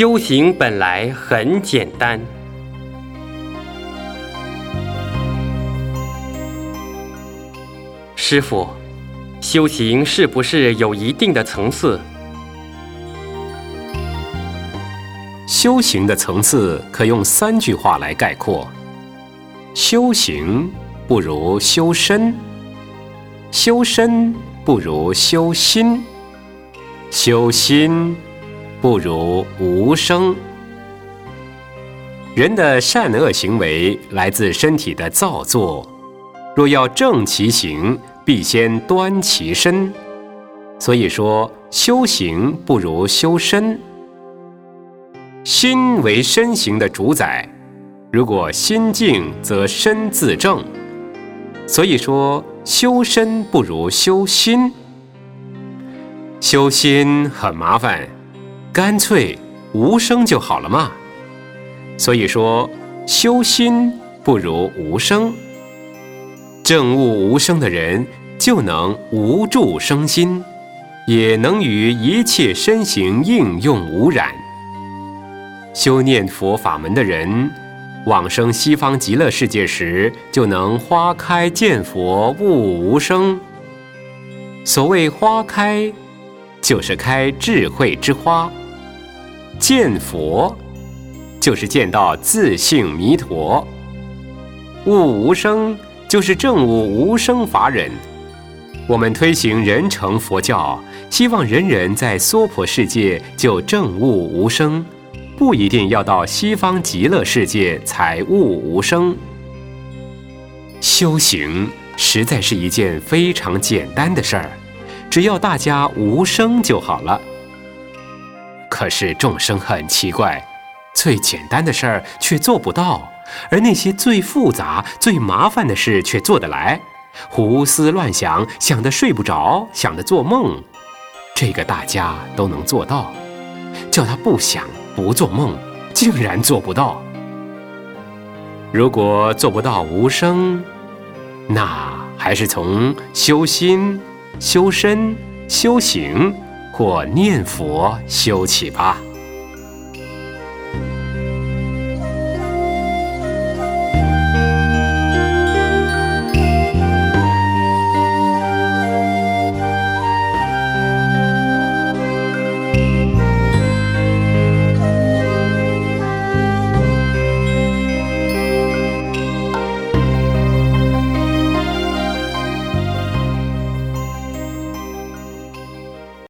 修行本来很简单。师傅，修行是不是有一定的层次？修行的层次可用三句话来概括：修行不如修身，修身不如修心，修心不如无声。人的善恶行为来自身体的造作，若要正其行，必先端其身。所以说，修行不如修身。心为身形的主宰，如果心静，则身自正。所以说，修身不如修心。修心很麻烦，干脆无声就好了嘛。所以说，修心不如无声。正悟无声的人，就能无住生心，也能与一切身形应用无染。修念佛法门的人，往生西方极乐世界时，就能花开见佛，悟无生。所谓花开，就是开智慧之花；见佛，就是见到自性弥陀；悟无生，就是证悟无生法忍。我们推行人成佛教，希望人人在娑婆世界就证悟无生。不一定要到西方极乐世界才悟无声。修行实在是一件非常简单的事儿，只要大家无声就好了。可是众生很奇怪，最简单的事儿却做不到，而那些最复杂、最麻烦的事却做得来，胡思乱想，想得睡不着，想得做梦，这个大家都能做到，叫他不想。不做梦，竟然做不到。如果做不到无声，那还是从修心、修身、修行或念佛修起吧。